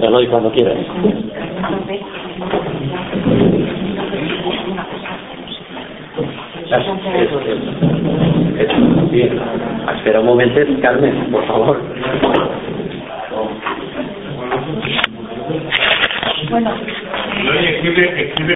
Te doy cuando quieras. Espera un momento, Carmen, por favor. Bueno. Oye, escribe, escribe